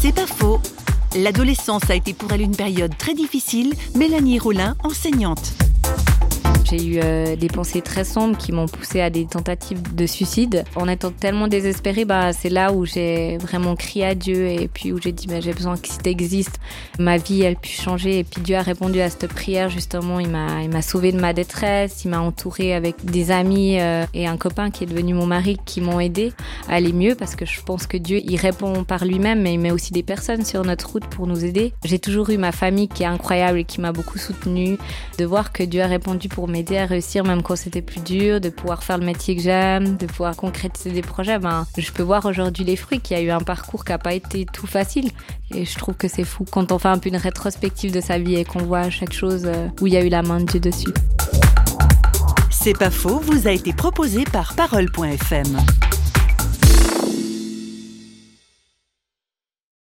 C'est pas faux. L'adolescence a été pour elle une période très difficile. Mélanie Rollin, enseignante. J'ai eu euh, des pensées très sombres qui m'ont poussé à des tentatives de suicide. En étant tellement désespérée, bah, c'est là où j'ai vraiment crié à Dieu et puis où j'ai dit bah, j'ai besoin que si existe, ma vie elle puisse changer. Et puis Dieu a répondu à cette prière justement. Il m'a il m'a sauvé de ma détresse. Il m'a entouré avec des amis euh, et un copain qui est devenu mon mari qui m'ont aidé à aller mieux parce que je pense que Dieu il répond par lui-même, mais il met aussi des personnes sur notre route pour nous aider. J'ai toujours eu ma famille qui est incroyable et qui m'a beaucoup soutenue. De voir que Dieu a répondu pour mes à réussir même quand c'était plus dur, de pouvoir faire le métier que j'aime, de pouvoir concrétiser des projets, ben, je peux voir aujourd'hui les fruits, qu'il y a eu un parcours qui n'a pas été tout facile. Et je trouve que c'est fou quand on fait un peu une rétrospective de sa vie et qu'on voit chaque chose euh, où il y a eu la main de Dieu dessus. C'est pas faux, vous a été proposé par parole.fm.